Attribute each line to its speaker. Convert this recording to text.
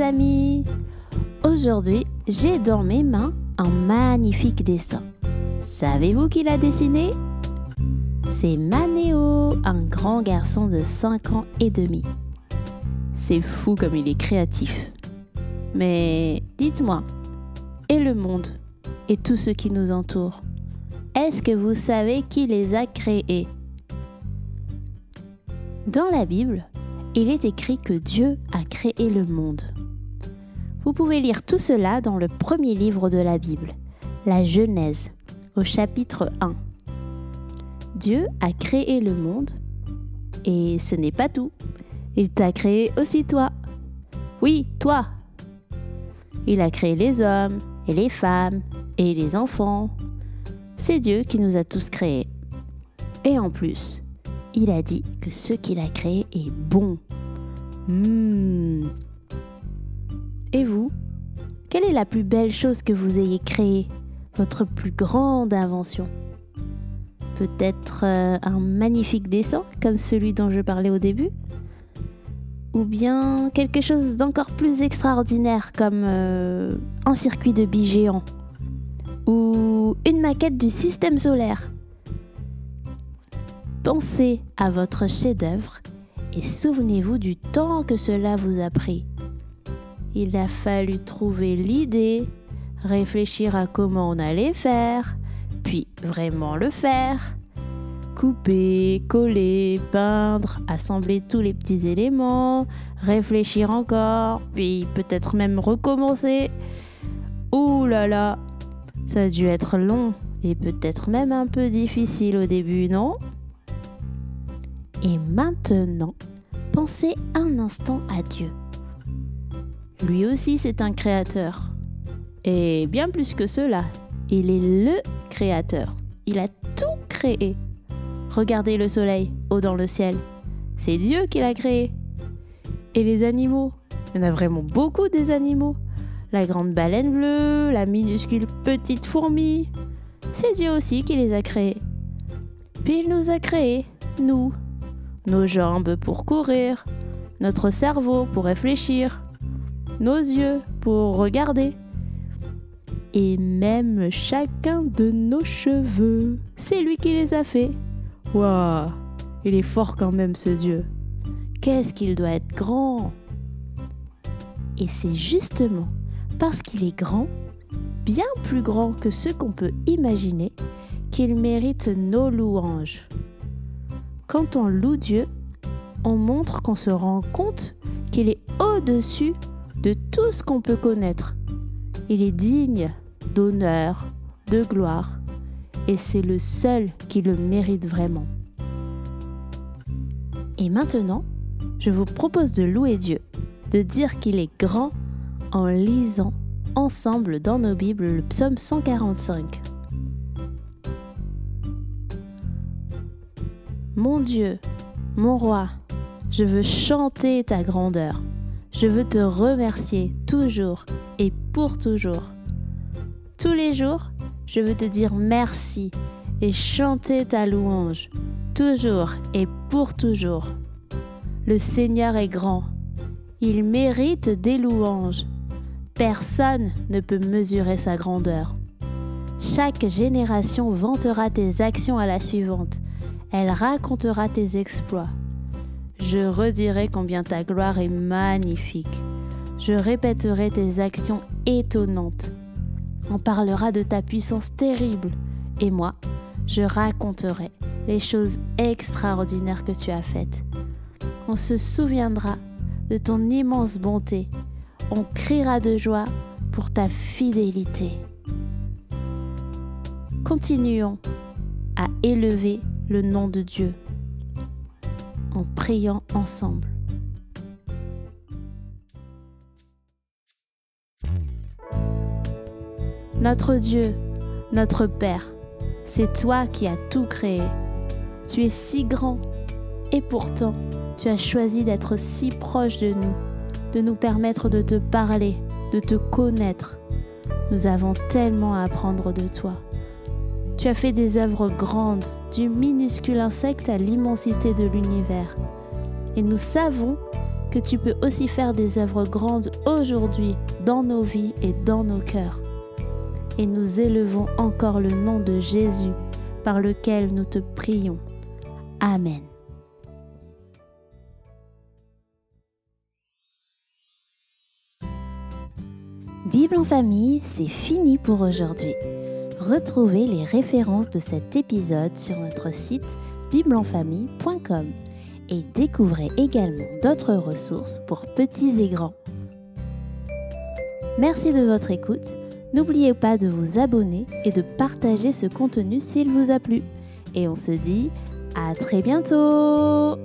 Speaker 1: amis Aujourd'hui, j'ai dans mes mains un magnifique dessin. Savez-vous qui l'a dessiné? C'est Manéo, un grand garçon de 5 ans et demi. C'est fou comme il est créatif. Mais dites-moi, et le monde et tout ce qui nous entoure, est-ce que vous savez qui les a créés? Dans la Bible, il est écrit que Dieu a créé le monde. Vous pouvez lire tout cela dans le premier livre de la Bible, la Genèse, au chapitre 1. Dieu a créé le monde et ce n'est pas tout. Il t'a créé aussi toi. Oui, toi. Il a créé les hommes et les femmes et les enfants. C'est Dieu qui nous a tous créés. Et en plus, il a dit que ce qu'il a créé est bon. Mmh. Et vous Quelle est la plus belle chose que vous ayez créée? Votre plus grande invention? Peut-être euh, un magnifique dessin comme celui dont je parlais au début? Ou bien quelque chose d'encore plus extraordinaire comme euh, un circuit de billes géant Ou une maquette du système solaire? Pensez à votre chef-d'œuvre et souvenez-vous du temps que cela vous a pris. Il a fallu trouver l'idée, réfléchir à comment on allait faire, puis vraiment le faire. Couper, coller, peindre, assembler tous les petits éléments, réfléchir encore, puis peut-être même recommencer. Ouh là là, ça a dû être long et peut-être même un peu difficile au début, non? Et maintenant, pensez un instant à Dieu. Lui aussi, c'est un créateur. Et bien plus que cela, il est le créateur. Il a tout créé. Regardez le soleil haut dans le ciel. C'est Dieu qui l'a créé. Et les animaux Il y en a vraiment beaucoup des animaux. La grande baleine bleue, la minuscule petite fourmi. C'est Dieu aussi qui les a créés. Puis il nous a créés, nous. Nos jambes pour courir, notre cerveau pour réfléchir, nos yeux pour regarder. Et même chacun de nos cheveux. C'est lui qui les a faits. Waouh Il est fort quand même ce Dieu. Qu'est-ce qu'il doit être grand Et c'est justement parce qu'il est grand, bien plus grand que ce qu'on peut imaginer, qu'il mérite nos louanges. Quand on loue Dieu, on montre qu'on se rend compte qu'il est au-dessus de tout ce qu'on peut connaître. Il est digne d'honneur, de gloire, et c'est le seul qui le mérite vraiment. Et maintenant, je vous propose de louer Dieu, de dire qu'il est grand en lisant ensemble dans nos Bibles le psaume 145. Mon Dieu, mon roi, je veux chanter ta grandeur. Je veux te remercier toujours et pour toujours. Tous les jours, je veux te dire merci et chanter ta louange, toujours et pour toujours. Le Seigneur est grand. Il mérite des louanges. Personne ne peut mesurer sa grandeur. Chaque génération vantera tes actions à la suivante. Elle racontera tes exploits. Je redirai combien ta gloire est magnifique. Je répéterai tes actions étonnantes. On parlera de ta puissance terrible. Et moi, je raconterai les choses extraordinaires que tu as faites. On se souviendra de ton immense bonté. On criera de joie pour ta fidélité. Continuons à élever le nom de Dieu en priant ensemble. Notre Dieu, notre Père, c'est toi qui as tout créé. Tu es si grand et pourtant tu as choisi d'être si proche de nous, de nous permettre de te parler, de te connaître. Nous avons tellement à apprendre de toi. Tu as fait des œuvres grandes, du minuscule insecte à l'immensité de l'univers. Et nous savons que tu peux aussi faire des œuvres grandes aujourd'hui dans nos vies et dans nos cœurs. Et nous élevons encore le nom de Jésus par lequel nous te prions. Amen. Bible en famille, c'est fini pour aujourd'hui. Retrouvez les références de cet épisode sur notre site bibleenfamille.com et découvrez également d'autres ressources pour petits et grands. Merci de votre écoute. N'oubliez pas de vous abonner et de partager ce contenu s'il vous a plu. Et on se dit à très bientôt